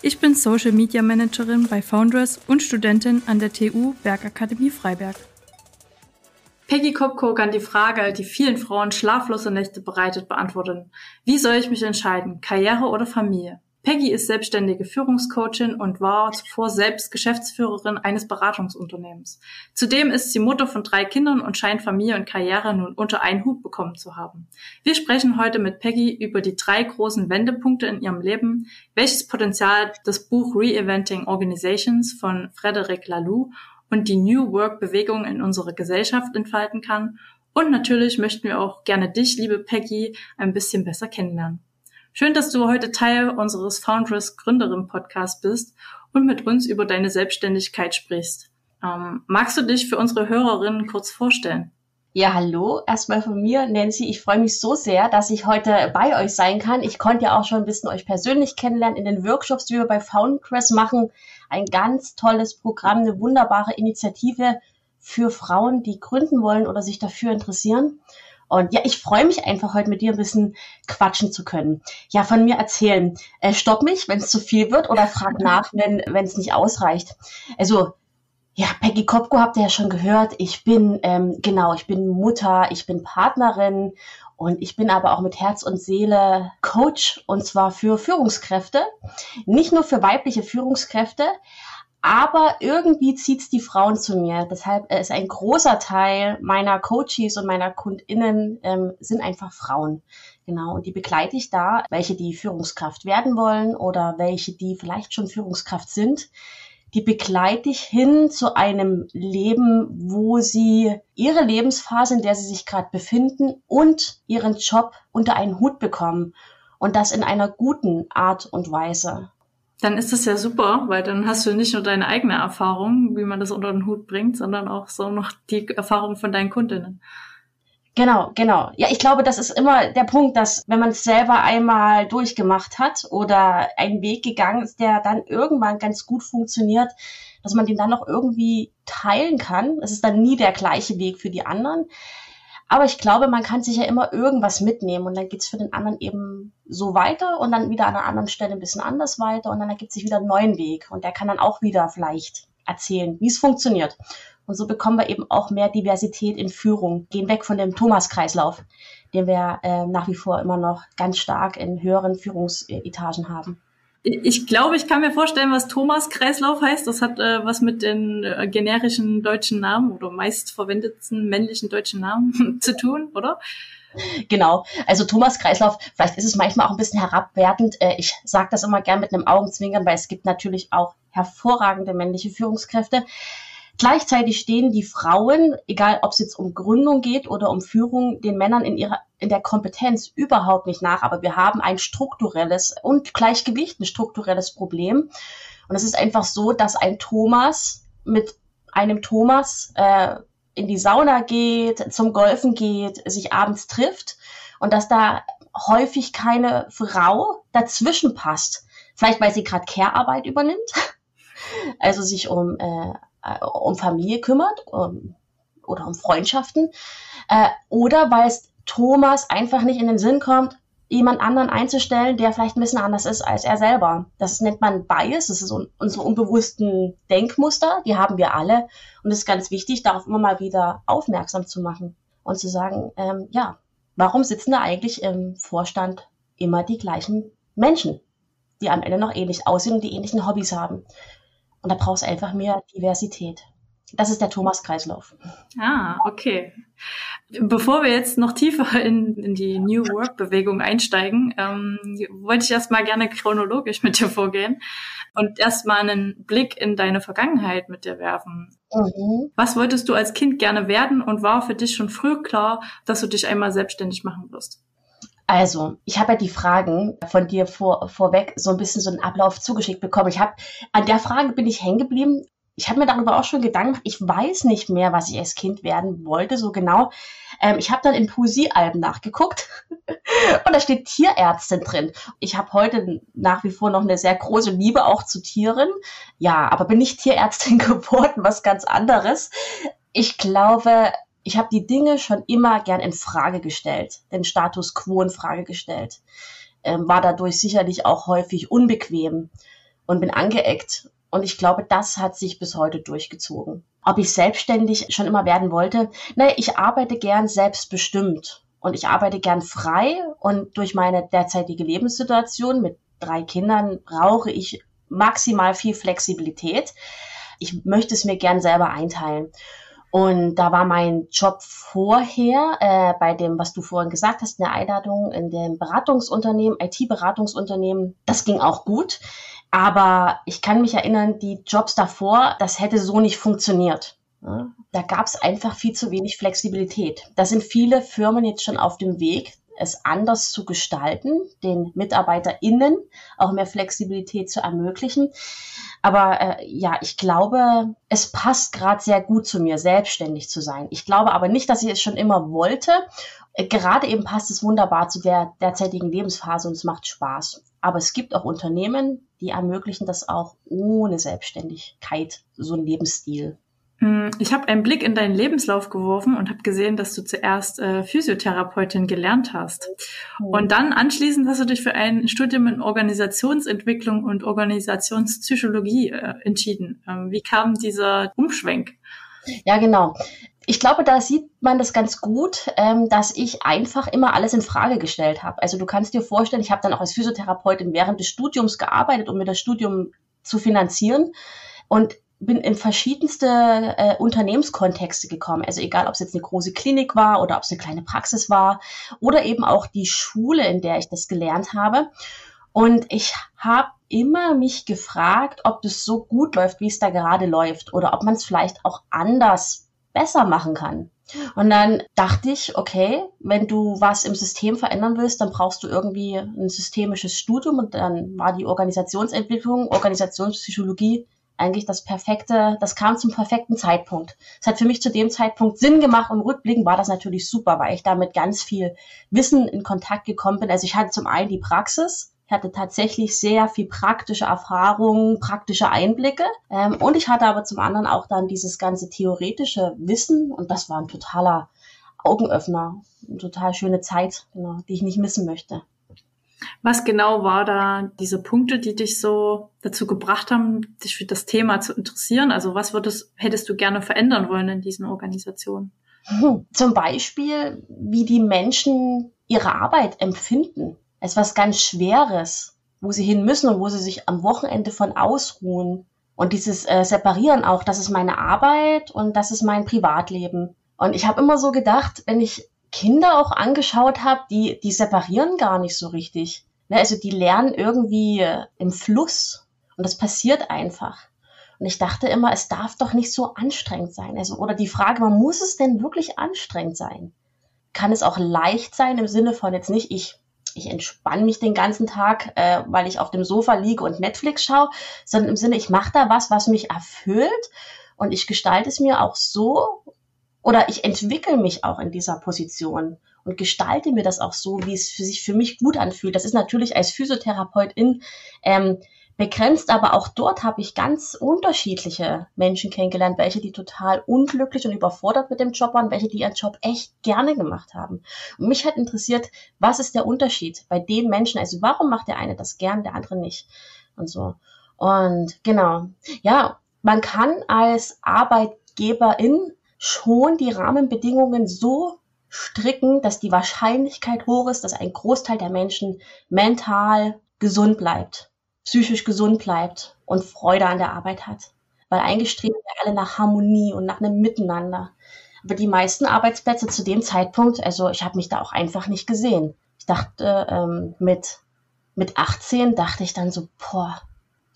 Ich bin Social Media Managerin bei Foundress und Studentin an der TU Bergakademie Freiberg. Peggy Kopko kann die Frage, die vielen Frauen schlaflose Nächte bereitet, beantworten. Wie soll ich mich entscheiden? Karriere oder Familie? Peggy ist selbstständige Führungscoachin und war zuvor selbst Geschäftsführerin eines Beratungsunternehmens. Zudem ist sie Mutter von drei Kindern und scheint Familie und Karriere nun unter einen Hut bekommen zu haben. Wir sprechen heute mit Peggy über die drei großen Wendepunkte in ihrem Leben, welches Potenzial das Buch Reinventing Organizations von Frederic Laloux und die New Work Bewegung in unserer Gesellschaft entfalten kann. Und natürlich möchten wir auch gerne dich, liebe Peggy, ein bisschen besser kennenlernen. Schön, dass du heute Teil unseres Foundress Gründerin Podcast bist und mit uns über deine Selbstständigkeit sprichst. Ähm, magst du dich für unsere Hörerinnen kurz vorstellen? Ja, hallo. Erstmal von mir, Nancy. Ich freue mich so sehr, dass ich heute bei euch sein kann. Ich konnte ja auch schon ein bisschen euch persönlich kennenlernen in den Workshops, die wir bei Foundress machen. Ein ganz tolles Programm, eine wunderbare Initiative für Frauen, die gründen wollen oder sich dafür interessieren. Und ja, ich freue mich einfach heute mit dir ein bisschen quatschen zu können. Ja, von mir erzählen. Äh, stopp mich, wenn es zu viel wird oder frag nach, wenn wenn es nicht ausreicht. Also ja, Peggy Kopko habt ihr ja schon gehört. Ich bin ähm, genau, ich bin Mutter, ich bin Partnerin und ich bin aber auch mit Herz und Seele Coach und zwar für Führungskräfte, nicht nur für weibliche Führungskräfte, aber irgendwie zieht's die Frauen zu mir. Deshalb ist ein großer Teil meiner Coaches und meiner KundInnen ähm, sind einfach Frauen. Genau, und die begleite ich da, welche die Führungskraft werden wollen oder welche die vielleicht schon Führungskraft sind. Die begleite ich hin zu einem Leben, wo sie ihre Lebensphase, in der sie sich gerade befinden und ihren Job unter einen Hut bekommen. Und das in einer guten Art und Weise. Dann ist das ja super, weil dann hast du nicht nur deine eigene Erfahrung, wie man das unter den Hut bringt, sondern auch so noch die Erfahrung von deinen Kundinnen. Genau, genau. Ja, ich glaube, das ist immer der Punkt, dass wenn man es selber einmal durchgemacht hat oder einen Weg gegangen ist, der dann irgendwann ganz gut funktioniert, dass man den dann noch irgendwie teilen kann. Es ist dann nie der gleiche Weg für die anderen. Aber ich glaube, man kann sich ja immer irgendwas mitnehmen und dann geht's für den anderen eben so weiter und dann wieder an einer anderen Stelle ein bisschen anders weiter und dann ergibt sich wieder einen neuen Weg und der kann dann auch wieder vielleicht erzählen, wie es funktioniert. Und so bekommen wir eben auch mehr Diversität in Führung, gehen weg von dem Thomas-Kreislauf, den wir äh, nach wie vor immer noch ganz stark in höheren Führungsetagen haben. Ich glaube, ich kann mir vorstellen, was Thomas Kreislauf heißt. Das hat äh, was mit den äh, generischen deutschen Namen oder meist verwendeten männlichen deutschen Namen zu tun, oder? Genau. Also Thomas Kreislauf, vielleicht ist es manchmal auch ein bisschen herabwertend. Äh, ich sage das immer gern mit einem Augenzwinkern, weil es gibt natürlich auch hervorragende männliche Führungskräfte. Gleichzeitig stehen die Frauen, egal ob es jetzt um Gründung geht oder um Führung, den Männern in ihrer in der Kompetenz überhaupt nicht nach. Aber wir haben ein strukturelles und Gleichgewicht, ein strukturelles Problem. Und es ist einfach so, dass ein Thomas mit einem Thomas äh, in die Sauna geht, zum Golfen geht, sich abends trifft und dass da häufig keine Frau dazwischen passt. Vielleicht weil sie gerade Care-Arbeit übernimmt, also sich um äh, äh, um Familie kümmert um, oder um Freundschaften äh, oder weil es Thomas einfach nicht in den Sinn kommt, jemand anderen einzustellen, der vielleicht ein bisschen anders ist als er selber. Das nennt man Bias, das ist unsere unbewussten Denkmuster, die haben wir alle und es ist ganz wichtig, darauf immer mal wieder aufmerksam zu machen und zu sagen, ähm, ja, warum sitzen da eigentlich im Vorstand immer die gleichen Menschen, die am Ende noch ähnlich aussehen und die ähnlichen Hobbys haben? Und da brauchst du einfach mehr Diversität. Das ist der Thomas-Kreislauf. Ah, okay. Bevor wir jetzt noch tiefer in, in die New Work-Bewegung einsteigen, ähm, wollte ich erstmal gerne chronologisch mit dir vorgehen und erstmal einen Blick in deine Vergangenheit mit dir werfen. Mhm. Was wolltest du als Kind gerne werden und war für dich schon früh klar, dass du dich einmal selbstständig machen wirst? Also, ich habe ja die Fragen von dir vor, vorweg so ein bisschen so einen Ablauf zugeschickt bekommen. Ich habe an der Frage bin ich hängen geblieben. ich habe mir darüber auch schon Gedanken gemacht. Ich weiß nicht mehr, was ich als Kind werden wollte, so genau. Ähm, ich habe dann in Poesiealben nachgeguckt und da steht Tierärztin drin. Ich habe heute nach wie vor noch eine sehr große Liebe auch zu Tieren. Ja, aber bin nicht Tierärztin geworden, was ganz anderes. Ich glaube, ich habe die Dinge schon immer gern in Frage gestellt, den Status quo in Frage gestellt. Ähm, war dadurch sicherlich auch häufig unbequem und bin angeeckt und ich glaube, das hat sich bis heute durchgezogen. Ob ich selbstständig schon immer werden wollte? Naja, ich arbeite gern selbstbestimmt und ich arbeite gern frei und durch meine derzeitige Lebenssituation mit drei Kindern brauche ich maximal viel Flexibilität. Ich möchte es mir gern selber einteilen. Und da war mein Job vorher äh, bei dem, was du vorhin gesagt hast, in der Einladung in dem Beratungsunternehmen, IT-Beratungsunternehmen. Das ging auch gut. Aber ich kann mich erinnern, die Jobs davor, das hätte so nicht funktioniert. Da gab es einfach viel zu wenig Flexibilität. Da sind viele Firmen jetzt schon auf dem Weg, es anders zu gestalten, den MitarbeiterInnen auch mehr Flexibilität zu ermöglichen. Aber äh, ja, ich glaube, es passt gerade sehr gut zu mir, selbstständig zu sein. Ich glaube aber nicht, dass ich es schon immer wollte. Äh, gerade eben passt es wunderbar zu der derzeitigen Lebensphase und es macht Spaß. Aber es gibt auch Unternehmen, die ermöglichen das auch ohne Selbstständigkeit, so ein Lebensstil. Hm, ich habe einen Blick in deinen Lebenslauf geworfen und habe gesehen, dass du zuerst äh, Physiotherapeutin gelernt hast. Mhm. Und dann anschließend hast du dich für ein Studium in Organisationsentwicklung und Organisationspsychologie äh, entschieden. Ähm, wie kam dieser Umschwenk? Ja, genau ich glaube, da sieht man das ganz gut, ähm, dass ich einfach immer alles in Frage gestellt habe. Also du kannst dir vorstellen, ich habe dann auch als Physiotherapeutin während des Studiums gearbeitet, um mir das Studium zu finanzieren und bin in verschiedenste äh, Unternehmenskontexte gekommen. Also egal, ob es jetzt eine große Klinik war oder ob es eine kleine Praxis war oder eben auch die Schule, in der ich das gelernt habe. Und ich habe immer mich gefragt, ob das so gut läuft, wie es da gerade läuft oder ob man es vielleicht auch anders besser machen kann. Und dann dachte ich, okay, wenn du was im System verändern willst, dann brauchst du irgendwie ein systemisches Studium und dann war die Organisationsentwicklung, Organisationspsychologie eigentlich das perfekte, das kam zum perfekten Zeitpunkt. Es hat für mich zu dem Zeitpunkt Sinn gemacht und rückblickend war das natürlich super, weil ich da mit ganz viel Wissen in Kontakt gekommen bin. Also ich hatte zum einen die Praxis, ich hatte tatsächlich sehr viel praktische Erfahrungen, praktische Einblicke. Ähm, und ich hatte aber zum anderen auch dann dieses ganze theoretische Wissen und das war ein totaler Augenöffner, eine total schöne Zeit, genau, die ich nicht missen möchte. Was genau war da diese Punkte, die dich so dazu gebracht haben, dich für das Thema zu interessieren? Also was würdest, hättest du gerne verändern wollen in diesen Organisationen? Hm, zum Beispiel, wie die Menschen ihre Arbeit empfinden als was ganz Schweres, wo sie hin müssen und wo sie sich am Wochenende von ausruhen. Und dieses äh, Separieren auch, das ist meine Arbeit und das ist mein Privatleben. Und ich habe immer so gedacht, wenn ich Kinder auch angeschaut habe, die, die separieren gar nicht so richtig. Ne, also die lernen irgendwie äh, im Fluss und das passiert einfach. Und ich dachte immer, es darf doch nicht so anstrengend sein. Also, oder die Frage, man muss es denn wirklich anstrengend sein? Kann es auch leicht sein im Sinne von jetzt nicht, ich ich entspanne mich den ganzen Tag, äh, weil ich auf dem Sofa liege und Netflix schaue, sondern im Sinne, ich mache da was, was mich erfüllt und ich gestalte es mir auch so oder ich entwickle mich auch in dieser Position und gestalte mir das auch so, wie es für sich für mich gut anfühlt. Das ist natürlich als Physiotherapeutin ähm, begrenzt, aber auch dort habe ich ganz unterschiedliche Menschen kennengelernt, welche die total unglücklich und überfordert mit dem Job waren, welche die ihren Job echt gerne gemacht haben. Und mich hat interessiert, was ist der Unterschied bei den Menschen? Also warum macht der eine das gern, der andere nicht? Und so. Und genau. Ja, man kann als Arbeitgeberin schon die Rahmenbedingungen so stricken, dass die Wahrscheinlichkeit hoch ist, dass ein Großteil der Menschen mental gesund bleibt psychisch gesund bleibt und Freude an der Arbeit hat. Weil eingestreben wir alle nach Harmonie und nach einem Miteinander. Aber die meisten Arbeitsplätze zu dem Zeitpunkt, also ich habe mich da auch einfach nicht gesehen. Ich dachte, ähm, mit, mit 18 dachte ich dann so, boah,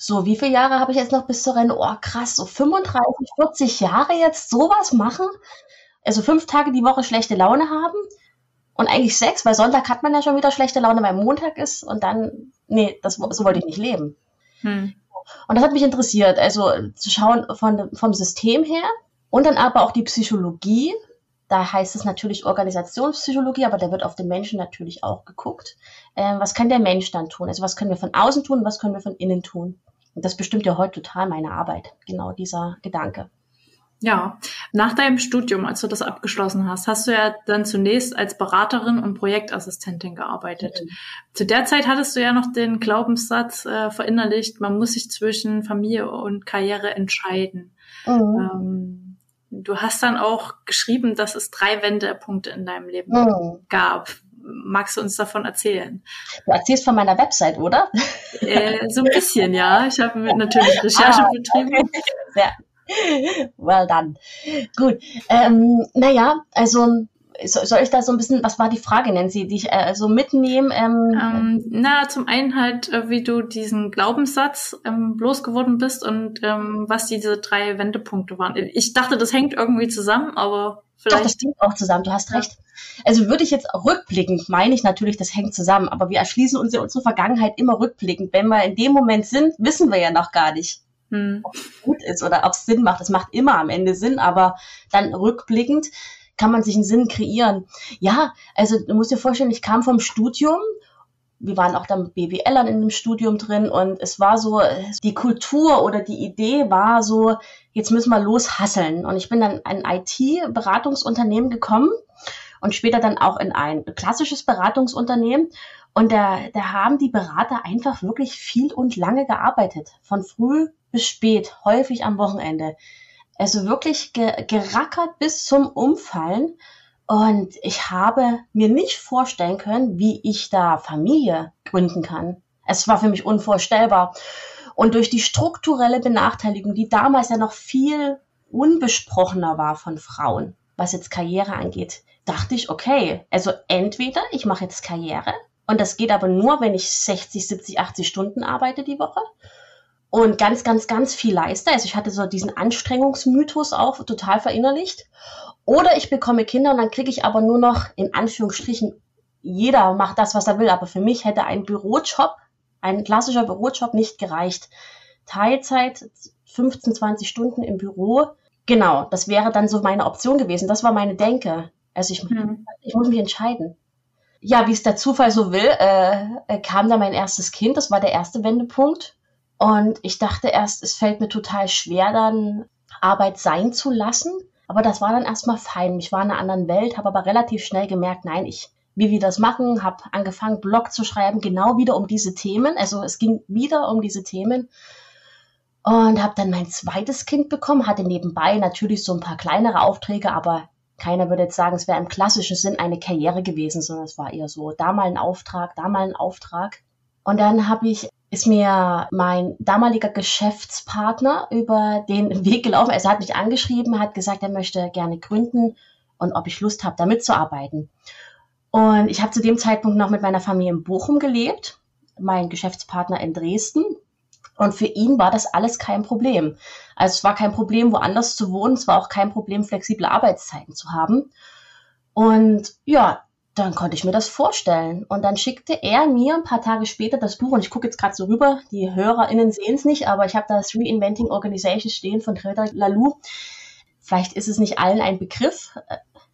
so, wie viele Jahre habe ich jetzt noch bis zur Rente? Oh, krass, so 35, 40 Jahre jetzt sowas machen? Also fünf Tage die Woche schlechte Laune haben? Und eigentlich sechs, weil Sonntag hat man ja schon wieder schlechte Laune, weil Montag ist und dann, nee, das, so wollte ich nicht leben. Hm. Und das hat mich interessiert, also zu schauen von, vom System her und dann aber auch die Psychologie. Da heißt es natürlich Organisationspsychologie, aber da wird auf den Menschen natürlich auch geguckt. Ähm, was kann der Mensch dann tun? Also was können wir von außen tun, was können wir von innen tun? Und das bestimmt ja heute total meine Arbeit, genau dieser Gedanke. Ja, nach deinem Studium, als du das abgeschlossen hast, hast du ja dann zunächst als Beraterin und Projektassistentin gearbeitet. Mhm. Zu der Zeit hattest du ja noch den Glaubenssatz äh, verinnerlicht, man muss sich zwischen Familie und Karriere entscheiden. Mhm. Ähm, du hast dann auch geschrieben, dass es drei Wendepunkte in deinem Leben mhm. gab. Magst du uns davon erzählen? Du erzählst von meiner Website, oder? Äh, so ein bisschen, ja. Ich habe natürlich Recherche ah, betrieben. Okay. Sehr, well done. Gut. Ähm, naja, also soll ich da so ein bisschen, was war die Frage, nennen Sie, die ich äh, so mitnehmen? Ähm, ähm, na, zum einen halt, äh, wie du diesen Glaubenssatz ähm, losgeworden bist und ähm, was diese drei Wendepunkte waren. Ich dachte, das hängt irgendwie zusammen, aber vielleicht. Doch, das hängt auch zusammen, du hast recht. Also würde ich jetzt rückblickend, meine ich natürlich, das hängt zusammen, aber wir erschließen uns ja unsere Vergangenheit immer rückblickend. Wenn wir in dem Moment sind, wissen wir ja noch gar nicht hm. ob es gut ist oder ob es Sinn macht. Es macht immer am Ende Sinn, aber dann rückblickend kann man sich einen Sinn kreieren. Ja, also du musst dir vorstellen, ich kam vom Studium wir waren auch dann mit BWLern in dem Studium drin und es war so, die Kultur oder die Idee war so, jetzt müssen wir loshasseln. Und ich bin dann in ein IT-Beratungsunternehmen gekommen und später dann auch in ein klassisches Beratungsunternehmen. Und da, da haben die Berater einfach wirklich viel und lange gearbeitet. Von früh bis spät, häufig am Wochenende. Also wirklich ge gerackert bis zum Umfallen. Und ich habe mir nicht vorstellen können, wie ich da Familie gründen kann. Es war für mich unvorstellbar. Und durch die strukturelle Benachteiligung, die damals ja noch viel unbesprochener war von Frauen, was jetzt Karriere angeht, dachte ich, okay, also entweder ich mache jetzt Karriere und das geht aber nur, wenn ich 60, 70, 80 Stunden arbeite die Woche und ganz, ganz, ganz viel leiste. Also ich hatte so diesen Anstrengungsmythos auch total verinnerlicht. Oder ich bekomme Kinder und dann kriege ich aber nur noch in Anführungsstrichen, jeder macht das, was er will, aber für mich hätte ein Bürojob, ein klassischer Bürojob nicht gereicht. Teilzeit, 15, 20 Stunden im Büro, genau, das wäre dann so meine Option gewesen. Das war meine Denke. Also ich, hm. ich muss mich entscheiden. Ja, wie es der Zufall so will, äh, kam da mein erstes Kind. Das war der erste Wendepunkt. Und ich dachte erst, es fällt mir total schwer, dann Arbeit sein zu lassen. Aber das war dann erstmal fein. Ich war in einer anderen Welt, habe aber relativ schnell gemerkt, nein, ich wie wir das machen, habe angefangen, Blog zu schreiben, genau wieder um diese Themen. Also es ging wieder um diese Themen. Und habe dann mein zweites Kind bekommen, hatte nebenbei natürlich so ein paar kleinere Aufträge, aber keiner würde jetzt sagen, es wäre im klassischen Sinn eine Karriere gewesen, sondern es war eher so, da mal ein Auftrag, da mal ein Auftrag. Und dann habe ich ist mir mein damaliger Geschäftspartner über den Weg gelaufen. Also er hat mich angeschrieben, hat gesagt, er möchte gerne gründen und ob ich Lust habe, da mitzuarbeiten. Und ich habe zu dem Zeitpunkt noch mit meiner Familie in Bochum gelebt, mein Geschäftspartner in Dresden. Und für ihn war das alles kein Problem. Also es war kein Problem, woanders zu wohnen. Es war auch kein Problem, flexible Arbeitszeiten zu haben. Und ja, dann konnte ich mir das vorstellen. Und dann schickte er mir ein paar Tage später das Buch, und ich gucke jetzt gerade so rüber, die HörerInnen sehen es nicht, aber ich habe das Reinventing Organization stehen von Trevor Lalou. Vielleicht ist es nicht allen ein Begriff.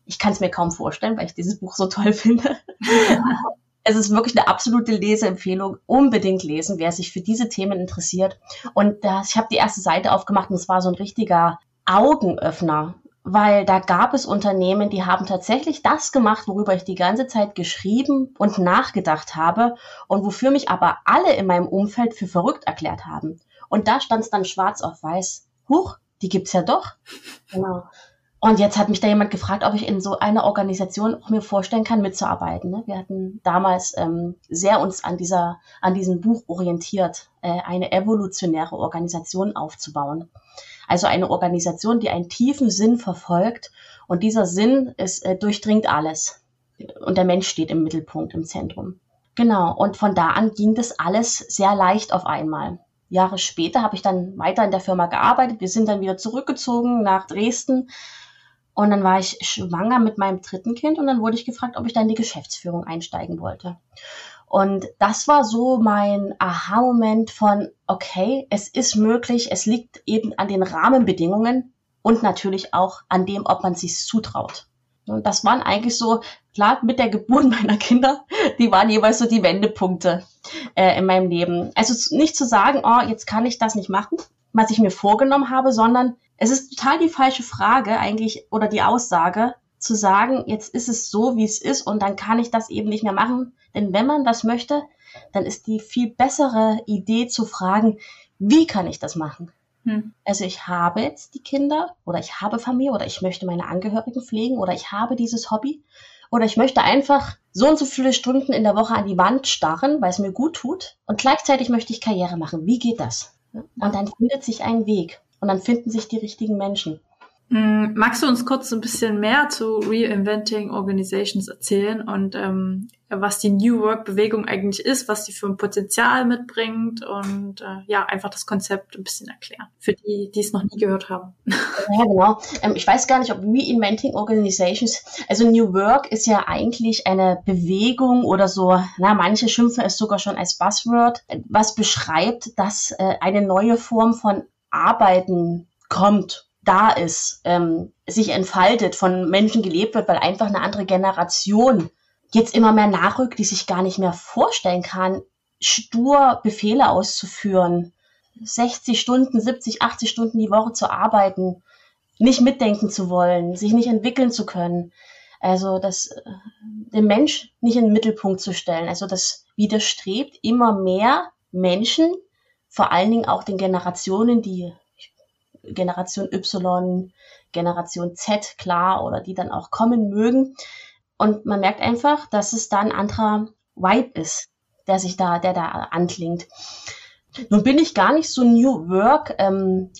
Ich kann es mir kaum vorstellen, weil ich dieses Buch so toll finde. es ist wirklich eine absolute Leseempfehlung. Unbedingt lesen, wer sich für diese Themen interessiert. Und das, ich habe die erste Seite aufgemacht und es war so ein richtiger Augenöffner weil da gab es Unternehmen, die haben tatsächlich das gemacht, worüber ich die ganze Zeit geschrieben und nachgedacht habe und wofür mich aber alle in meinem Umfeld für verrückt erklärt haben. Und da stand es dann schwarz auf weiß. Huch, die gibt's ja doch. Genau. Und jetzt hat mich da jemand gefragt, ob ich in so einer Organisation auch mir vorstellen kann, mitzuarbeiten. Ne? Wir hatten damals ähm, sehr uns an dieser, an diesem Buch orientiert, äh, eine evolutionäre Organisation aufzubauen. Also eine Organisation, die einen tiefen Sinn verfolgt und dieser Sinn ist, äh, durchdringt alles. Und der Mensch steht im Mittelpunkt, im Zentrum. Genau. Und von da an ging das alles sehr leicht auf einmal. Jahre später habe ich dann weiter in der Firma gearbeitet. Wir sind dann wieder zurückgezogen nach Dresden. Und dann war ich schwanger mit meinem dritten Kind und dann wurde ich gefragt, ob ich da in die Geschäftsführung einsteigen wollte. Und das war so mein Aha-Moment von, okay, es ist möglich, es liegt eben an den Rahmenbedingungen und natürlich auch an dem, ob man sich zutraut. Und das waren eigentlich so, klar, mit der Geburt meiner Kinder, die waren jeweils so die Wendepunkte äh, in meinem Leben. Also nicht zu sagen, oh, jetzt kann ich das nicht machen, was ich mir vorgenommen habe, sondern es ist total die falsche Frage eigentlich oder die Aussage, zu sagen, jetzt ist es so, wie es ist und dann kann ich das eben nicht mehr machen. Denn wenn man das möchte, dann ist die viel bessere Idee zu fragen, wie kann ich das machen? Hm. Also ich habe jetzt die Kinder oder ich habe Familie oder ich möchte meine Angehörigen pflegen oder ich habe dieses Hobby oder ich möchte einfach so und so viele Stunden in der Woche an die Wand starren, weil es mir gut tut und gleichzeitig möchte ich Karriere machen. Wie geht das? Und dann findet sich ein Weg und dann finden sich die richtigen Menschen. Mm, magst du uns kurz ein bisschen mehr zu Reinventing Organizations erzählen und ähm, was die New Work Bewegung eigentlich ist, was die für ein Potenzial mitbringt und äh, ja, einfach das Konzept ein bisschen erklären, für die, die es noch nie gehört haben. Ja, genau. Ähm, ich weiß gar nicht, ob Reinventing Organizations, also New Work ist ja eigentlich eine Bewegung oder so, na, manche schimpfen es sogar schon als Buzzword, was beschreibt, dass äh, eine neue Form von Arbeiten kommt da ist, ähm, sich entfaltet, von Menschen gelebt wird, weil einfach eine andere Generation jetzt immer mehr nachrückt, die sich gar nicht mehr vorstellen kann, stur Befehle auszuführen, 60 Stunden, 70, 80 Stunden die Woche zu arbeiten, nicht mitdenken zu wollen, sich nicht entwickeln zu können. Also das, äh, den Mensch nicht in den Mittelpunkt zu stellen. Also das widerstrebt immer mehr Menschen, vor allen Dingen auch den Generationen, die Generation Y, Generation Z, klar, oder die dann auch kommen mögen. Und man merkt einfach, dass es da ein anderer Vibe ist, der sich da, der da anklingt. Nun bin ich gar nicht so New Work, ähm,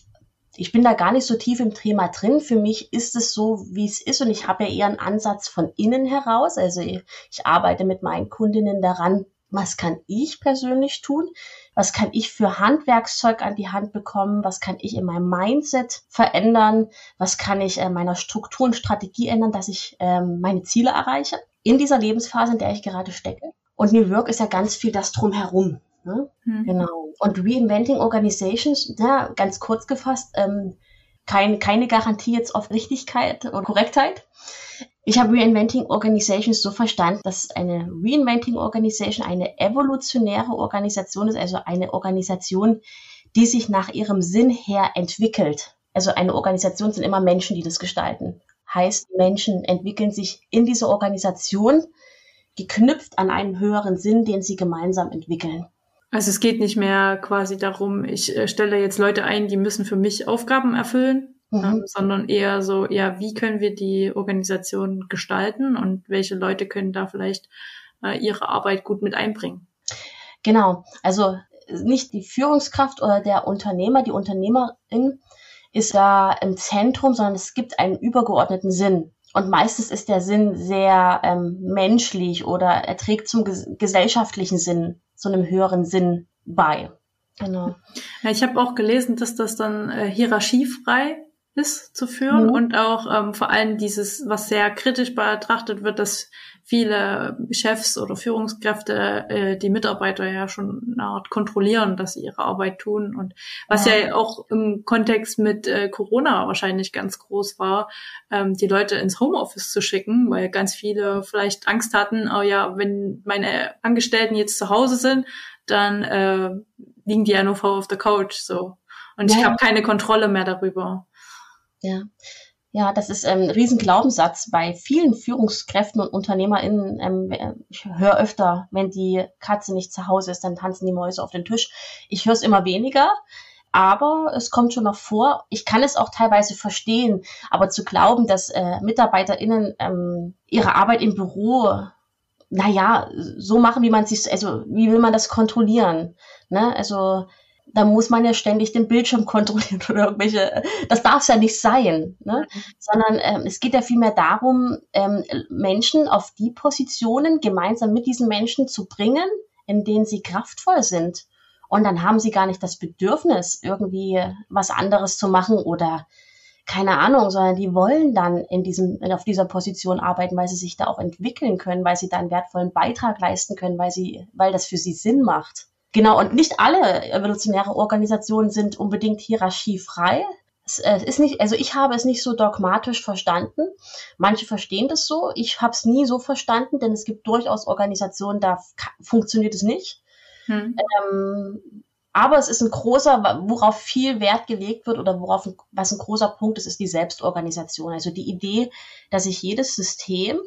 ich bin da gar nicht so tief im Thema drin. Für mich ist es so, wie es ist und ich habe ja eher einen Ansatz von innen heraus. Also ich, ich arbeite mit meinen Kundinnen daran, was kann ich persönlich tun? Was kann ich für Handwerkszeug an die Hand bekommen? Was kann ich in meinem Mindset verändern? Was kann ich in meiner Struktur und Strategie ändern, dass ich ähm, meine Ziele erreiche? In dieser Lebensphase, in der ich gerade stecke. Und New Work ist ja ganz viel das drumherum. Ne? Mhm. Genau. Und Reinventing Organizations, ja, ganz kurz gefasst, ähm, kein, keine Garantie jetzt auf Richtigkeit und Korrektheit. Ich habe Reinventing Organizations so verstanden, dass eine Reinventing Organisation eine evolutionäre Organisation ist, also eine Organisation, die sich nach ihrem Sinn her entwickelt. Also eine Organisation sind immer Menschen, die das gestalten. Heißt, Menschen entwickeln sich in dieser Organisation geknüpft an einen höheren Sinn, den sie gemeinsam entwickeln. Also es geht nicht mehr quasi darum, ich äh, stelle jetzt Leute ein, die müssen für mich Aufgaben erfüllen, mhm. ähm, sondern eher so, ja, wie können wir die Organisation gestalten und welche Leute können da vielleicht äh, ihre Arbeit gut mit einbringen. Genau, also nicht die Führungskraft oder der Unternehmer, die Unternehmerin ist da im Zentrum, sondern es gibt einen übergeordneten Sinn. Und meistens ist der Sinn sehr ähm, menschlich oder er trägt zum ges gesellschaftlichen Sinn so einem höheren Sinn bei. Genau. Ja, ich habe auch gelesen, dass das dann äh, hierarchiefrei ist zu führen mhm. und auch ähm, vor allem dieses, was sehr kritisch betrachtet wird, dass viele Chefs oder Führungskräfte äh, die Mitarbeiter ja schon eine Art kontrollieren, dass sie ihre Arbeit tun und was ja, ja auch im Kontext mit äh, Corona wahrscheinlich ganz groß war, ähm, die Leute ins Homeoffice zu schicken, weil ganz viele vielleicht Angst hatten, oh ja, wenn meine Angestellten jetzt zu Hause sind, dann äh, liegen die ja nur vor auf der Couch so und ja. ich habe keine Kontrolle mehr darüber. Ja. Ja, das ist ähm, ein Riesenglaubenssatz bei vielen Führungskräften und UnternehmerInnen. Ähm, ich höre öfter, wenn die Katze nicht zu Hause ist, dann tanzen die Mäuse auf den Tisch. Ich höre es immer weniger, aber es kommt schon noch vor. Ich kann es auch teilweise verstehen, aber zu glauben, dass äh, MitarbeiterInnen ähm, ihre Arbeit im Büro naja, so machen, wie man sich, also wie will man das kontrollieren? Ne? Also da muss man ja ständig den Bildschirm kontrollieren oder irgendwelche, das darf es ja nicht sein, ne? Sondern ähm, es geht ja vielmehr darum, ähm, Menschen auf die Positionen gemeinsam mit diesen Menschen zu bringen, in denen sie kraftvoll sind. Und dann haben sie gar nicht das Bedürfnis, irgendwie was anderes zu machen oder keine Ahnung, sondern die wollen dann in diesem, auf dieser Position arbeiten, weil sie sich da auch entwickeln können, weil sie da einen wertvollen Beitrag leisten können, weil sie, weil das für sie Sinn macht. Genau, und nicht alle evolutionäre Organisationen sind unbedingt hierarchiefrei. Es äh, ist nicht, also ich habe es nicht so dogmatisch verstanden. Manche verstehen das so. Ich habe es nie so verstanden, denn es gibt durchaus Organisationen, da funktioniert es nicht. Hm. Ähm, aber es ist ein großer, worauf viel Wert gelegt wird oder worauf, was ein großer Punkt ist, ist die Selbstorganisation. Also die Idee, dass sich jedes System,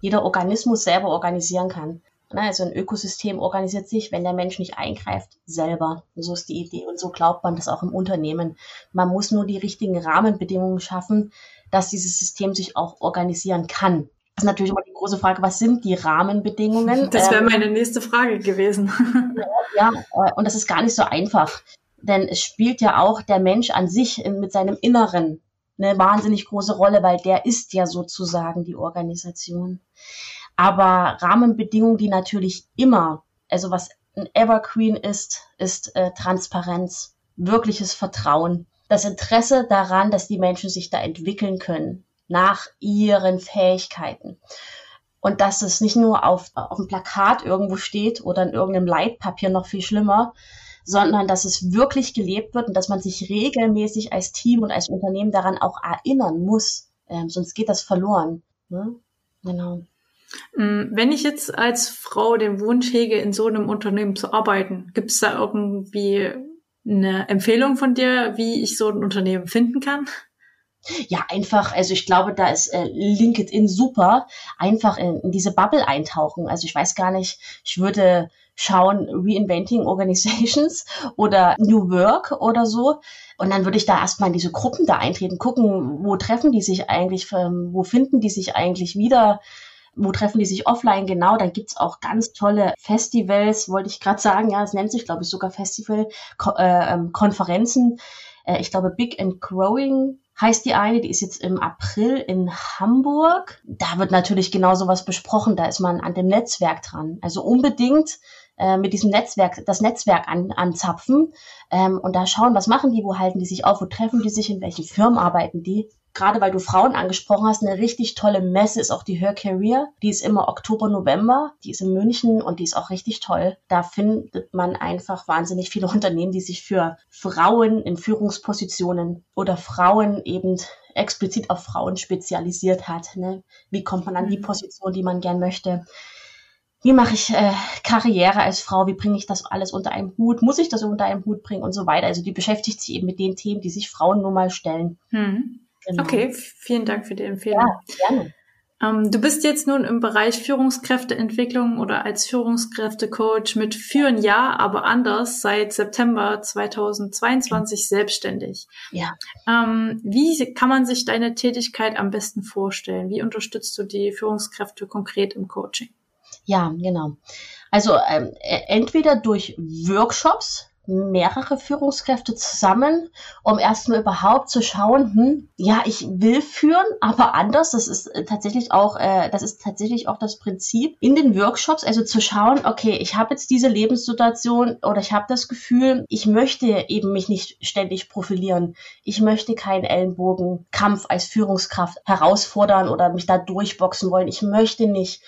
jeder Organismus selber organisieren kann. Also ein Ökosystem organisiert sich, wenn der Mensch nicht eingreift, selber. So ist die Idee. Und so glaubt man das auch im Unternehmen. Man muss nur die richtigen Rahmenbedingungen schaffen, dass dieses System sich auch organisieren kann. Das ist natürlich immer die große Frage, was sind die Rahmenbedingungen? Das wäre ähm, meine nächste Frage gewesen. ja, äh, und das ist gar nicht so einfach. Denn es spielt ja auch der Mensch an sich mit seinem Inneren eine wahnsinnig große Rolle, weil der ist ja sozusagen die Organisation. Aber Rahmenbedingungen, die natürlich immer, also was ein Evergreen ist, ist äh, Transparenz, wirkliches Vertrauen, das Interesse daran, dass die Menschen sich da entwickeln können nach ihren Fähigkeiten. Und dass es nicht nur auf, auf dem Plakat irgendwo steht oder in irgendeinem Leitpapier noch viel schlimmer, sondern dass es wirklich gelebt wird und dass man sich regelmäßig als Team und als Unternehmen daran auch erinnern muss. Ähm, sonst geht das verloren. Ne? Genau. Mm, wenn ich jetzt als Frau den Wunsch hege, in so einem Unternehmen zu arbeiten, gibt es da irgendwie eine Empfehlung von dir, wie ich so ein Unternehmen finden kann? Ja, einfach, also ich glaube, da ist äh, LinkedIn super. Einfach in, in diese Bubble eintauchen. Also ich weiß gar nicht, ich würde schauen, Reinventing Organizations oder New Work oder so. Und dann würde ich da erstmal in diese Gruppen da eintreten, gucken, wo treffen die sich eigentlich, ähm, wo finden die sich eigentlich wieder, wo treffen die sich offline genau. Dann gibt's auch ganz tolle Festivals, wollte ich gerade sagen, ja, es nennt sich, glaube ich, sogar Festival, Ko äh, ähm, Konferenzen. Äh, ich glaube, Big and Growing heißt die eine, die ist jetzt im April in Hamburg. Da wird natürlich genau sowas besprochen, da ist man an dem Netzwerk dran. Also unbedingt äh, mit diesem Netzwerk, das Netzwerk an, anzapfen ähm, und da schauen, was machen die, wo halten die sich auf, wo treffen die sich, in welchen Firmen arbeiten die gerade weil du Frauen angesprochen hast, eine richtig tolle Messe ist auch die Her Career. Die ist immer Oktober, November. Die ist in München und die ist auch richtig toll. Da findet man einfach wahnsinnig viele Unternehmen, die sich für Frauen in Führungspositionen oder Frauen eben explizit auf Frauen spezialisiert hat. Ne? Wie kommt man an die mhm. Position, die man gern möchte? Wie mache ich äh, Karriere als Frau? Wie bringe ich das alles unter einem Hut? Muss ich das unter einem Hut bringen und so weiter? Also die beschäftigt sich eben mit den Themen, die sich Frauen nun mal stellen. Hm. Genau. Okay, vielen Dank für die Empfehlung. Ja, gerne. Ähm, du bist jetzt nun im Bereich Führungskräfteentwicklung oder als Führungskräftecoach mit Führen ja, aber anders seit September 2022 selbstständig. Ja. Ähm, wie kann man sich deine Tätigkeit am besten vorstellen? Wie unterstützt du die Führungskräfte konkret im Coaching? Ja, genau. Also ähm, e-, entweder durch Workshops, mehrere Führungskräfte zusammen, um erstmal überhaupt zu schauen, hm, ja, ich will führen, aber anders. Das ist äh, tatsächlich auch, äh, das ist tatsächlich auch das Prinzip in den Workshops, also zu schauen, okay, ich habe jetzt diese Lebenssituation oder ich habe das Gefühl, ich möchte eben mich nicht ständig profilieren. Ich möchte keinen Ellenbogenkampf als Führungskraft herausfordern oder mich da durchboxen wollen. Ich möchte nicht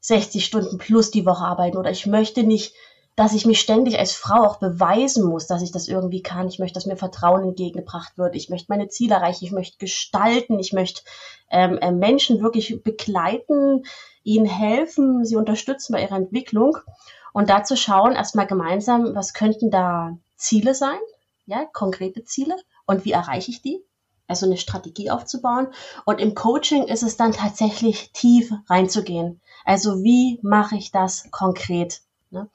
60 Stunden plus die Woche arbeiten oder ich möchte nicht dass ich mich ständig als Frau auch beweisen muss, dass ich das irgendwie kann. Ich möchte, dass mir Vertrauen entgegengebracht wird. Ich möchte meine Ziele erreichen. Ich möchte gestalten. Ich möchte ähm, äh, Menschen wirklich begleiten, ihnen helfen, sie unterstützen bei ihrer Entwicklung. Und dazu schauen erstmal gemeinsam, was könnten da Ziele sein? Ja, konkrete Ziele. Und wie erreiche ich die? Also eine Strategie aufzubauen. Und im Coaching ist es dann tatsächlich tief reinzugehen. Also wie mache ich das konkret? Ne?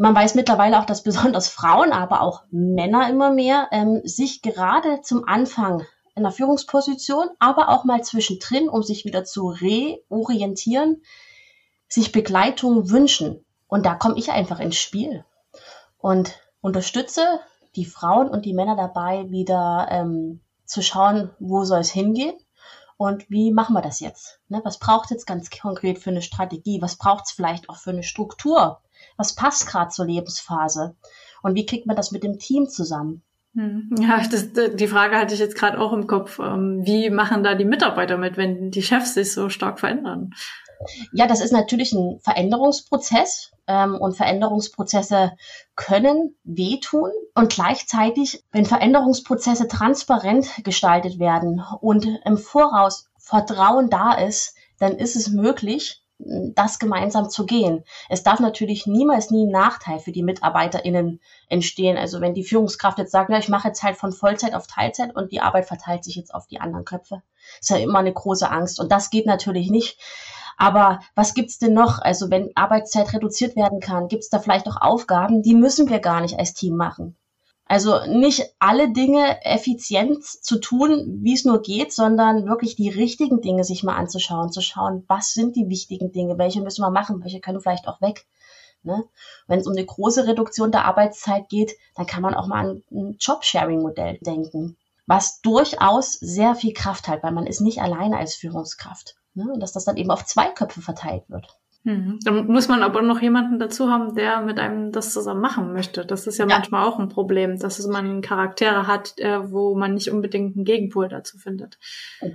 Man weiß mittlerweile auch, dass besonders Frauen, aber auch Männer immer mehr ähm, sich gerade zum Anfang in der Führungsposition, aber auch mal zwischendrin, um sich wieder zu reorientieren, sich Begleitung wünschen. Und da komme ich einfach ins Spiel und unterstütze die Frauen und die Männer dabei, wieder ähm, zu schauen, wo soll es hingehen und wie machen wir das jetzt? Ne? Was braucht es jetzt ganz konkret für eine Strategie? Was braucht es vielleicht auch für eine Struktur? Was passt gerade zur Lebensphase und wie kriegt man das mit dem Team zusammen. Hm. Ja, das, die Frage hatte ich jetzt gerade auch im Kopf. Ähm, wie machen da die Mitarbeiter mit, wenn die Chefs sich so stark verändern? Ja, das ist natürlich ein Veränderungsprozess ähm, und Veränderungsprozesse können wehtun und gleichzeitig, wenn Veränderungsprozesse transparent gestaltet werden und im Voraus Vertrauen da ist, dann ist es möglich, das gemeinsam zu gehen. Es darf natürlich niemals nie ein Nachteil für die MitarbeiterInnen entstehen. Also wenn die Führungskraft jetzt sagt, na, ich mache jetzt halt von Vollzeit auf Teilzeit und die Arbeit verteilt sich jetzt auf die anderen Köpfe, ist ja immer eine große Angst. Und das geht natürlich nicht. Aber was gibt's denn noch? Also wenn Arbeitszeit reduziert werden kann, gibt's da vielleicht auch Aufgaben, die müssen wir gar nicht als Team machen. Also nicht alle Dinge effizient zu tun, wie es nur geht, sondern wirklich die richtigen Dinge sich mal anzuschauen, zu schauen, was sind die wichtigen Dinge, welche müssen wir machen, welche können vielleicht auch weg. Ne? Wenn es um eine große Reduktion der Arbeitszeit geht, dann kann man auch mal an ein Job-Sharing-Modell denken, was durchaus sehr viel Kraft hat, weil man ist nicht alleine als Führungskraft. Ne? Und dass das dann eben auf zwei Köpfe verteilt wird. Hm. Dann muss man aber noch jemanden dazu haben, der mit einem das zusammen machen möchte. Das ist ja, ja. manchmal auch ein Problem, dass man Charaktere hat, äh, wo man nicht unbedingt einen Gegenpol dazu findet.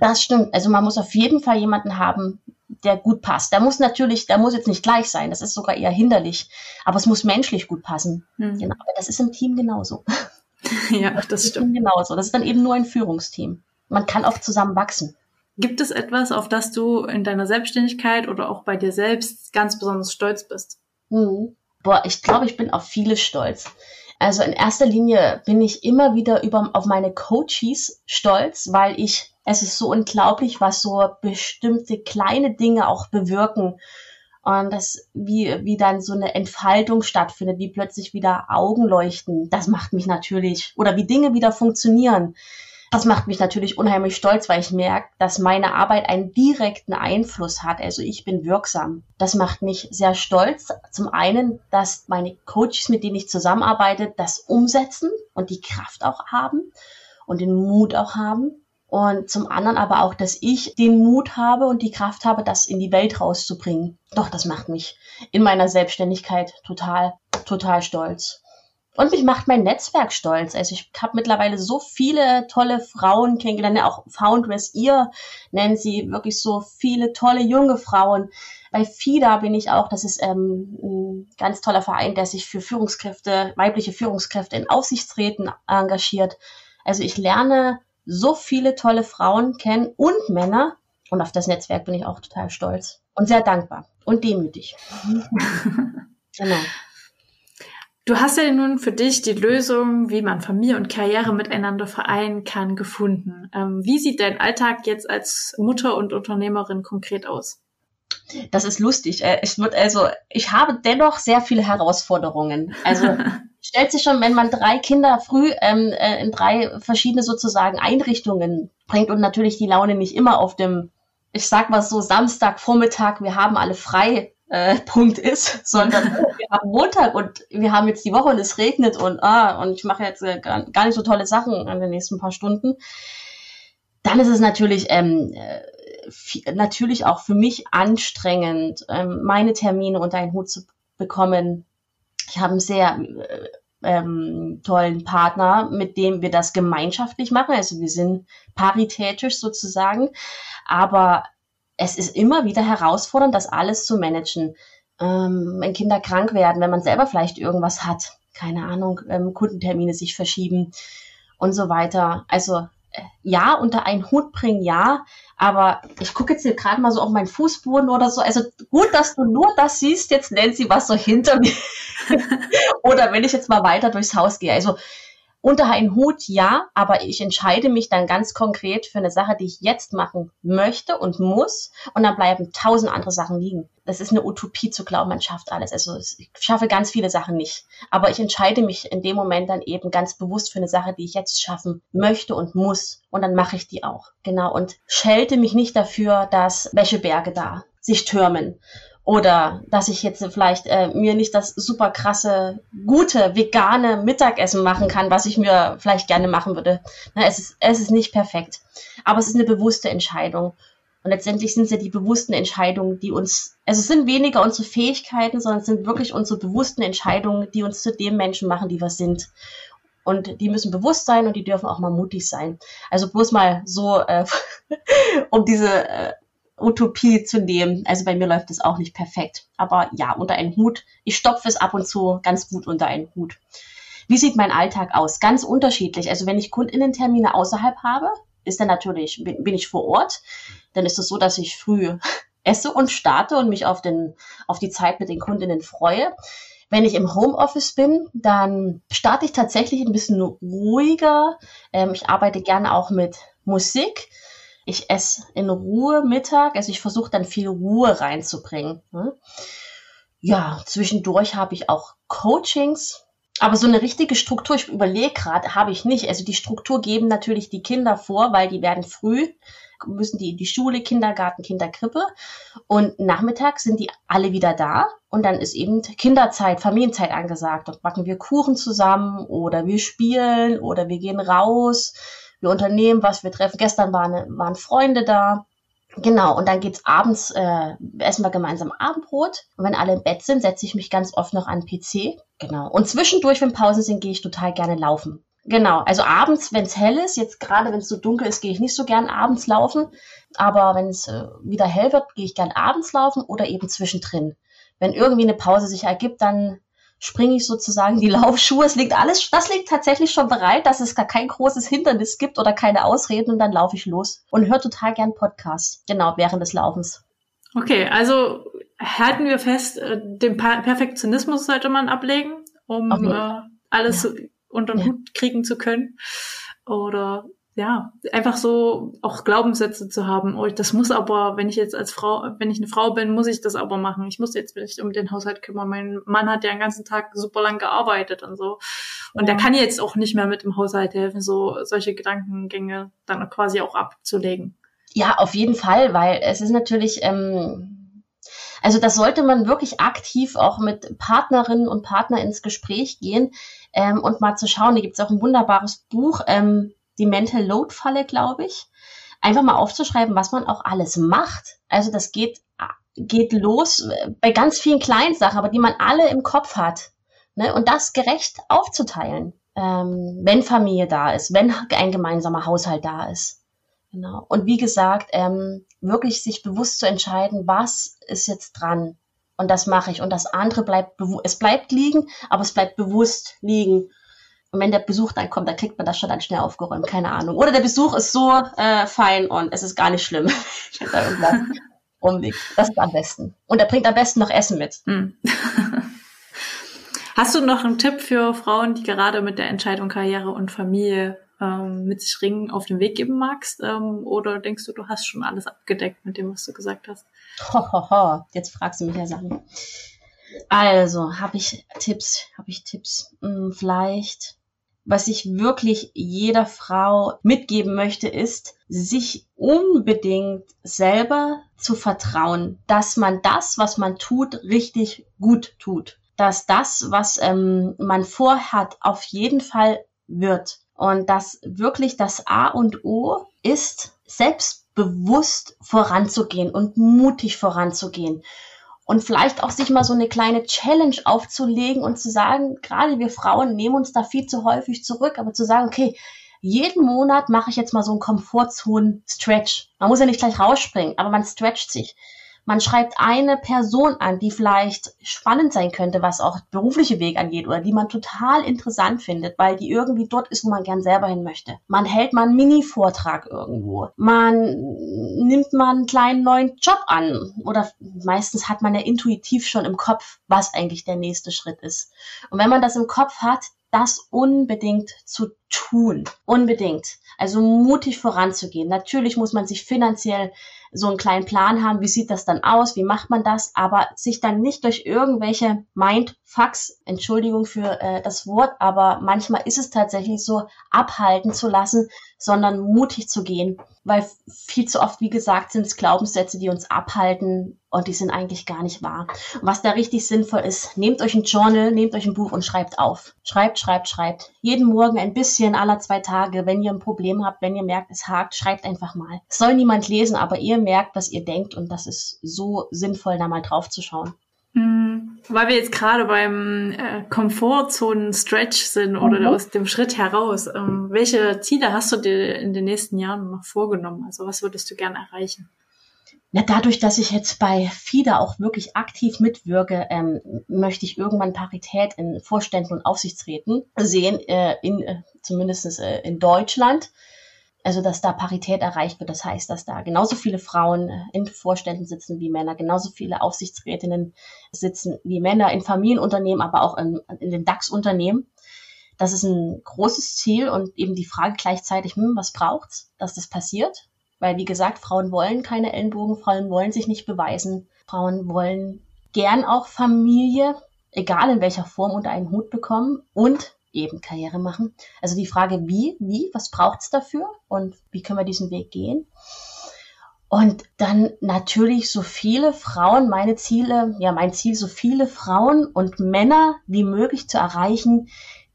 Das stimmt. Also man muss auf jeden Fall jemanden haben, der gut passt. Der muss natürlich, der muss jetzt nicht gleich sein, das ist sogar eher hinderlich, aber es muss menschlich gut passen. Hm. Genau. Aber das ist im Team genauso. ja, das, das stimmt. Genauso. Das ist dann eben nur ein Führungsteam. Man kann auch zusammen wachsen. Gibt es etwas, auf das du in deiner Selbstständigkeit oder auch bei dir selbst ganz besonders stolz bist? Mhm. Boah, ich glaube, ich bin auf viele stolz. Also in erster Linie bin ich immer wieder über, auf meine Coaches stolz, weil ich, es ist so unglaublich, was so bestimmte kleine Dinge auch bewirken. Und das, wie, wie dann so eine Entfaltung stattfindet, wie plötzlich wieder Augen leuchten. Das macht mich natürlich, oder wie Dinge wieder funktionieren. Das macht mich natürlich unheimlich stolz, weil ich merke, dass meine Arbeit einen direkten Einfluss hat. Also ich bin wirksam. Das macht mich sehr stolz. Zum einen, dass meine Coaches, mit denen ich zusammenarbeite, das umsetzen und die Kraft auch haben und den Mut auch haben. Und zum anderen aber auch, dass ich den Mut habe und die Kraft habe, das in die Welt rauszubringen. Doch, das macht mich in meiner Selbstständigkeit total, total stolz. Und mich macht mein Netzwerk stolz. Also ich habe mittlerweile so viele tolle Frauen kennengelernt, auch Foundress, ihr nennen sie wirklich so viele tolle junge Frauen. Bei FIDA bin ich auch, das ist ähm, ein ganz toller Verein, der sich für Führungskräfte, weibliche Führungskräfte in Aufsichtsräten engagiert. Also ich lerne so viele tolle Frauen kennen und Männer. Und auf das Netzwerk bin ich auch total stolz und sehr dankbar und demütig. genau. Du hast ja nun für dich die Lösung, wie man Familie und Karriere miteinander vereinen kann, gefunden. Ähm, wie sieht dein Alltag jetzt als Mutter und Unternehmerin konkret aus? Das ist lustig. Äh, ich wird also, ich habe dennoch sehr viele Herausforderungen. Also stellt sich schon, wenn man drei Kinder früh ähm, äh, in drei verschiedene sozusagen Einrichtungen bringt und natürlich die Laune nicht immer auf dem, ich sag mal so Samstagvormittag, wir haben alle frei äh, Punkt ist, sondern wir haben Montag und wir haben jetzt die Woche und es regnet und ah, und ich mache jetzt äh, gar, gar nicht so tolle Sachen in den nächsten paar Stunden, dann ist es natürlich ähm, äh, natürlich auch für mich anstrengend, ähm, meine Termine unter einen Hut zu bekommen. Ich habe einen sehr äh, ähm, tollen Partner, mit dem wir das gemeinschaftlich machen. Also wir sind paritätisch sozusagen, aber es ist immer wieder herausfordernd, das alles zu managen. Ähm, wenn Kinder krank werden, wenn man selber vielleicht irgendwas hat, keine Ahnung, ähm, Kundentermine sich verschieben und so weiter. Also äh, ja, unter einen Hut bringen, ja, aber ich gucke jetzt hier gerade mal so auf meinen Fußboden oder so. Also gut, dass du nur das siehst, jetzt Nancy, was so hinter mir. oder wenn ich jetzt mal weiter durchs Haus gehe. Also unter einen Hut ja, aber ich entscheide mich dann ganz konkret für eine Sache, die ich jetzt machen möchte und muss und dann bleiben tausend andere Sachen liegen. Das ist eine Utopie zu glauben, man schafft alles. Also ich schaffe ganz viele Sachen nicht. Aber ich entscheide mich in dem Moment dann eben ganz bewusst für eine Sache, die ich jetzt schaffen möchte und muss. Und dann mache ich die auch. Genau. Und schelte mich nicht dafür, dass Wäscheberge da sich türmen oder dass ich jetzt vielleicht äh, mir nicht das super krasse, gute, vegane Mittagessen machen kann, was ich mir vielleicht gerne machen würde. Na, es, ist, es ist nicht perfekt. Aber es ist eine bewusste Entscheidung. Und letztendlich sind es ja die bewussten Entscheidungen, die uns, also es sind weniger unsere Fähigkeiten, sondern es sind wirklich unsere bewussten Entscheidungen, die uns zu dem Menschen machen, die wir sind. Und die müssen bewusst sein und die dürfen auch mal mutig sein. Also bloß mal so, äh, um diese äh, Utopie zu nehmen. Also bei mir läuft es auch nicht perfekt. Aber ja, unter einen Hut. Ich stopfe es ab und zu ganz gut unter einen Hut. Wie sieht mein Alltag aus? Ganz unterschiedlich. Also wenn ich Kundinnentermine außerhalb habe, ist dann natürlich, bin, bin ich vor Ort. Dann ist es so, dass ich früh esse und starte und mich auf, den, auf die Zeit mit den Kundinnen freue. Wenn ich im Homeoffice bin, dann starte ich tatsächlich ein bisschen ruhiger. Ähm, ich arbeite gerne auch mit Musik. Ich esse in Ruhe Mittag, also ich versuche dann viel Ruhe reinzubringen. Ne? Ja, zwischendurch habe ich auch Coachings, aber so eine richtige Struktur, ich überlege gerade, habe ich nicht. Also die Struktur geben natürlich die Kinder vor, weil die werden früh, müssen die in die Schule, Kindergarten, Kinderkrippe und nachmittags sind die alle wieder da und dann ist eben Kinderzeit, Familienzeit angesagt. Dort backen wir Kuchen zusammen oder wir spielen oder wir gehen raus wir unternehmen was, wir treffen. Gestern waren, waren Freunde da. Genau, und dann geht's abends, äh, essen wir gemeinsam Abendbrot. Und wenn alle im Bett sind, setze ich mich ganz oft noch an den PC. Genau. Und zwischendurch, wenn Pausen sind, gehe ich total gerne laufen. Genau, also abends, wenn es hell ist, jetzt gerade wenn es so dunkel ist, gehe ich nicht so gern abends laufen. Aber wenn es äh, wieder hell wird, gehe ich gern abends laufen oder eben zwischendrin. Wenn irgendwie eine Pause sich ergibt, dann springe ich sozusagen die Laufschuhe. Es liegt alles, das liegt tatsächlich schon bereit, dass es gar kein großes Hindernis gibt oder keine Ausreden und dann laufe ich los und höre total gern Podcasts. Genau, während des Laufens. Okay, also halten wir fest, äh, den Perfektionismus sollte man ablegen, um äh, alles ja. unter den ja. Hut kriegen zu können. Oder ja, einfach so auch Glaubenssätze zu haben. Oh, das muss aber, wenn ich jetzt als Frau, wenn ich eine Frau bin, muss ich das aber machen. Ich muss jetzt nicht um den Haushalt kümmern. Mein Mann hat ja den ganzen Tag super lang gearbeitet und so. Und ja. der kann jetzt auch nicht mehr mit dem Haushalt helfen, so solche Gedankengänge dann quasi auch abzulegen. Ja, auf jeden Fall, weil es ist natürlich, ähm, also das sollte man wirklich aktiv auch mit Partnerinnen und Partnern ins Gespräch gehen ähm, und mal zu schauen. Da gibt es auch ein wunderbares Buch, ähm, die Mental Load Falle, glaube ich. Einfach mal aufzuschreiben, was man auch alles macht. Also das geht, geht los äh, bei ganz vielen kleinen Sachen, aber die man alle im Kopf hat. Ne? Und das gerecht aufzuteilen, ähm, wenn Familie da ist, wenn ein gemeinsamer Haushalt da ist. Genau. Und wie gesagt, ähm, wirklich sich bewusst zu entscheiden, was ist jetzt dran. Und das mache ich. Und das andere bleibt, es bleibt liegen, aber es bleibt bewusst liegen. Und wenn der Besuch dann kommt, dann kriegt man das schon dann schnell aufgeräumt, keine Ahnung. Oder der Besuch ist so äh, fein und es ist gar nicht schlimm, wenn da irgendwas rumliegt. Das ist am besten. Und er bringt am besten noch Essen mit. Hm. Hast du noch einen Tipp für Frauen, die gerade mit der Entscheidung Karriere und Familie ähm, mit sich ringen auf den Weg geben magst? Ähm, oder denkst du, du hast schon alles abgedeckt mit dem, was du gesagt hast? Ho, ho, ho. Jetzt fragst du mich ja Sachen. Also, habe ich Tipps? Habe ich Tipps? Hm, vielleicht was ich wirklich jeder Frau mitgeben möchte, ist, sich unbedingt selber zu vertrauen, dass man das, was man tut, richtig gut tut. Dass das, was ähm, man vorhat, auf jeden Fall wird. Und dass wirklich das A und O ist, selbstbewusst voranzugehen und mutig voranzugehen und vielleicht auch sich mal so eine kleine Challenge aufzulegen und zu sagen, gerade wir Frauen nehmen uns da viel zu häufig zurück, aber zu sagen, okay, jeden Monat mache ich jetzt mal so einen Komfortzonen-Stretch. Man muss ja nicht gleich rausspringen, aber man stretcht sich. Man schreibt eine Person an, die vielleicht spannend sein könnte, was auch berufliche Weg angeht oder die man total interessant findet, weil die irgendwie dort ist, wo man gern selber hin möchte. Man hält mal einen Mini-Vortrag irgendwo. Man nimmt mal einen kleinen neuen Job an oder meistens hat man ja intuitiv schon im Kopf, was eigentlich der nächste Schritt ist. Und wenn man das im Kopf hat, das unbedingt zu tun. Unbedingt. Also mutig voranzugehen. Natürlich muss man sich finanziell so einen kleinen Plan haben, wie sieht das dann aus, wie macht man das, aber sich dann nicht durch irgendwelche Mindfucks, Entschuldigung für äh, das Wort, aber manchmal ist es tatsächlich so, abhalten zu lassen, sondern mutig zu gehen, weil viel zu oft, wie gesagt, sind es Glaubenssätze, die uns abhalten und die sind eigentlich gar nicht wahr. Und was da richtig sinnvoll ist, nehmt euch ein Journal, nehmt euch ein Buch und schreibt auf. Schreibt, schreibt, schreibt. Jeden Morgen ein bisschen, aller zwei Tage, wenn ihr ein Problem habt, wenn ihr merkt, es hakt, schreibt einfach mal. Es soll niemand lesen, aber ihr merkt, was ihr denkt und das ist so sinnvoll, da mal drauf zu schauen. Hm. Weil wir jetzt gerade beim äh, Komfortzonen-Stretch sind oder mhm. aus dem Schritt heraus, ähm, welche Ziele hast du dir in den nächsten Jahren noch vorgenommen? Also was würdest du gerne erreichen? Ja, dadurch, dass ich jetzt bei FIDA auch wirklich aktiv mitwirke, ähm, möchte ich irgendwann Parität in Vorständen und Aufsichtsräten sehen, äh, in, äh, zumindest äh, in Deutschland. Also, dass da Parität erreicht wird. Das heißt, dass da genauso viele Frauen äh, in Vorständen sitzen wie Männer, genauso viele Aufsichtsrätinnen sitzen wie Männer in Familienunternehmen, aber auch in, in den DAX-Unternehmen. Das ist ein großes Ziel und eben die Frage gleichzeitig, hm, was braucht's, dass das passiert? Weil, wie gesagt, Frauen wollen keine Ellenbogen, Frauen wollen sich nicht beweisen, Frauen wollen gern auch Familie, egal in welcher Form, unter einen Hut bekommen und eben Karriere machen. Also die Frage, wie, wie, was braucht's dafür und wie können wir diesen Weg gehen? Und dann natürlich so viele Frauen, meine Ziele, ja, mein Ziel, so viele Frauen und Männer wie möglich zu erreichen,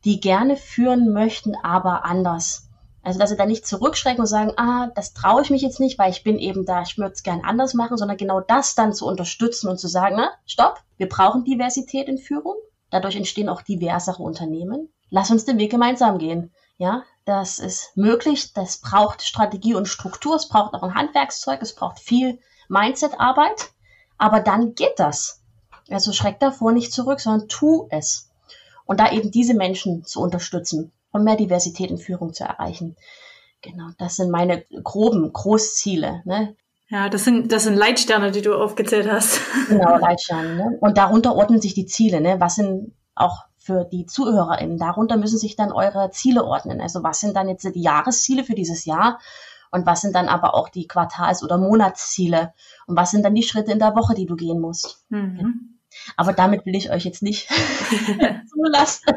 die gerne führen möchten, aber anders. Also, dass sie da nicht zurückschrecken und sagen, ah, das traue ich mich jetzt nicht, weil ich bin eben da, ich würde es gern anders machen, sondern genau das dann zu unterstützen und zu sagen, na, stopp, wir brauchen Diversität in Führung. Dadurch entstehen auch diversere Unternehmen. Lass uns den Weg gemeinsam gehen. Ja, das ist möglich. Das braucht Strategie und Struktur. Es braucht auch ein Handwerkszeug. Es braucht viel Mindset-Arbeit. Aber dann geht das. Also schreck davor nicht zurück, sondern tu es. Und da eben diese Menschen zu unterstützen und mehr Diversität in Führung zu erreichen. Genau, das sind meine groben Großziele. Ne? Ja, das sind, das sind Leitsterne, die du aufgezählt hast. Genau, Leitsterne. Ne? Und darunter ordnen sich die Ziele. Ne? Was sind auch für die ZuhörerInnen? Darunter müssen sich dann eure Ziele ordnen. Also was sind dann jetzt die Jahresziele für dieses Jahr? Und was sind dann aber auch die Quartals- oder Monatsziele? Und was sind dann die Schritte in der Woche, die du gehen musst? Mhm. Aber damit will ich euch jetzt nicht zulassen.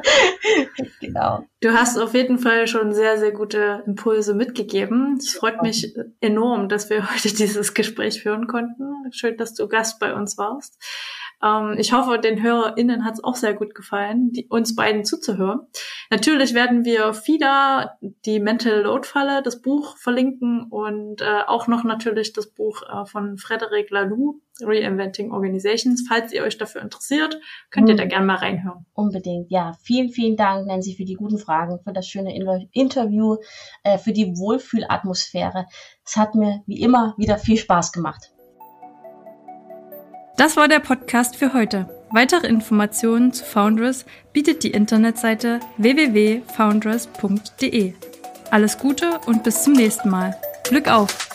genau. Du hast auf jeden Fall schon sehr, sehr gute Impulse mitgegeben. Es freut mich enorm, dass wir heute dieses Gespräch führen konnten. Schön, dass du Gast bei uns warst. Ähm, ich hoffe, den HörerInnen hat es auch sehr gut gefallen, die, uns beiden zuzuhören. Natürlich werden wir FIDA, die Mental Load Falle, das Buch verlinken und äh, auch noch natürlich das Buch äh, von Frederic Laloux, Reinventing Organizations. Falls ihr euch dafür interessiert, könnt ihr da gerne mal reinhören. Unbedingt, ja. Vielen, vielen Dank, Nancy, für die guten Fragen, für das schöne Interview, äh, für die Wohlfühlatmosphäre. Es hat mir wie immer wieder viel Spaß gemacht. Das war der Podcast für heute. Weitere Informationen zu Foundress bietet die Internetseite www.foundress.de. Alles Gute und bis zum nächsten Mal. Glück auf!